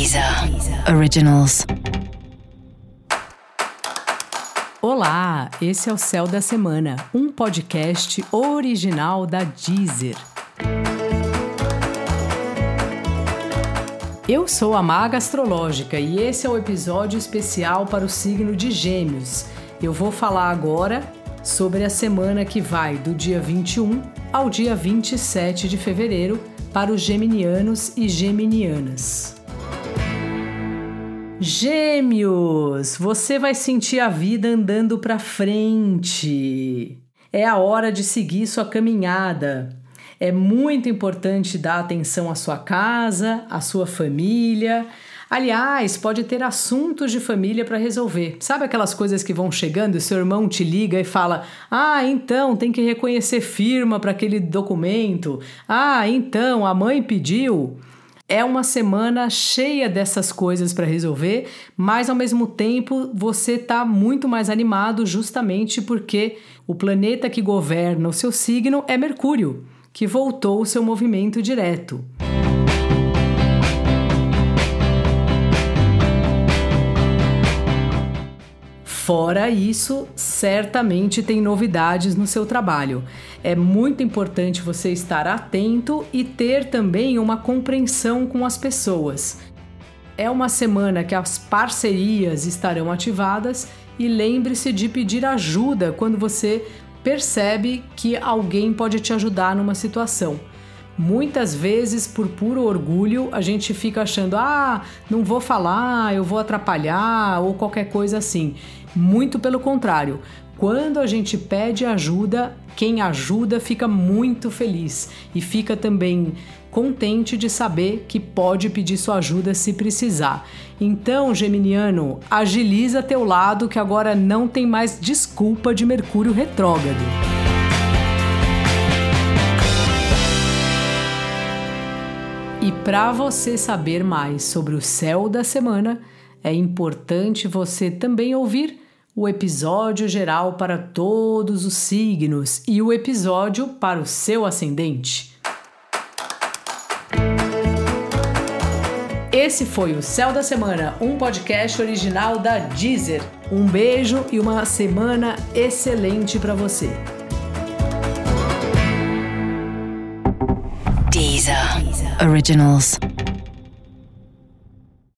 Deezer Originals. Olá, esse é o Céu da Semana, um podcast original da Deezer. Eu sou a Maga Astrológica e esse é o episódio especial para o signo de Gêmeos. Eu vou falar agora sobre a semana que vai do dia 21 ao dia 27 de fevereiro para os geminianos e geminianas. Gêmeos, você vai sentir a vida andando para frente. É a hora de seguir sua caminhada. É muito importante dar atenção à sua casa, à sua família. Aliás, pode ter assuntos de família para resolver. Sabe aquelas coisas que vão chegando e seu irmão te liga e fala: Ah, então tem que reconhecer firma para aquele documento. Ah, então a mãe pediu. É uma semana cheia dessas coisas para resolver, mas ao mesmo tempo você está muito mais animado justamente porque o planeta que governa o seu signo é Mercúrio, que voltou o seu movimento direto. Fora isso, certamente tem novidades no seu trabalho. É muito importante você estar atento e ter também uma compreensão com as pessoas. É uma semana que as parcerias estarão ativadas e lembre-se de pedir ajuda quando você percebe que alguém pode te ajudar numa situação. Muitas vezes, por puro orgulho, a gente fica achando: ah, não vou falar, eu vou atrapalhar ou qualquer coisa assim. Muito pelo contrário, quando a gente pede ajuda, quem ajuda fica muito feliz e fica também contente de saber que pode pedir sua ajuda se precisar. Então, Geminiano, agiliza teu lado que agora não tem mais desculpa de Mercúrio retrógrado. E para você saber mais sobre o céu da semana, é importante você também ouvir o episódio geral para todos os signos e o episódio para o seu ascendente. Esse foi o Céu da Semana, um podcast original da Deezer. Um beijo e uma semana excelente para você. Deezer Originals.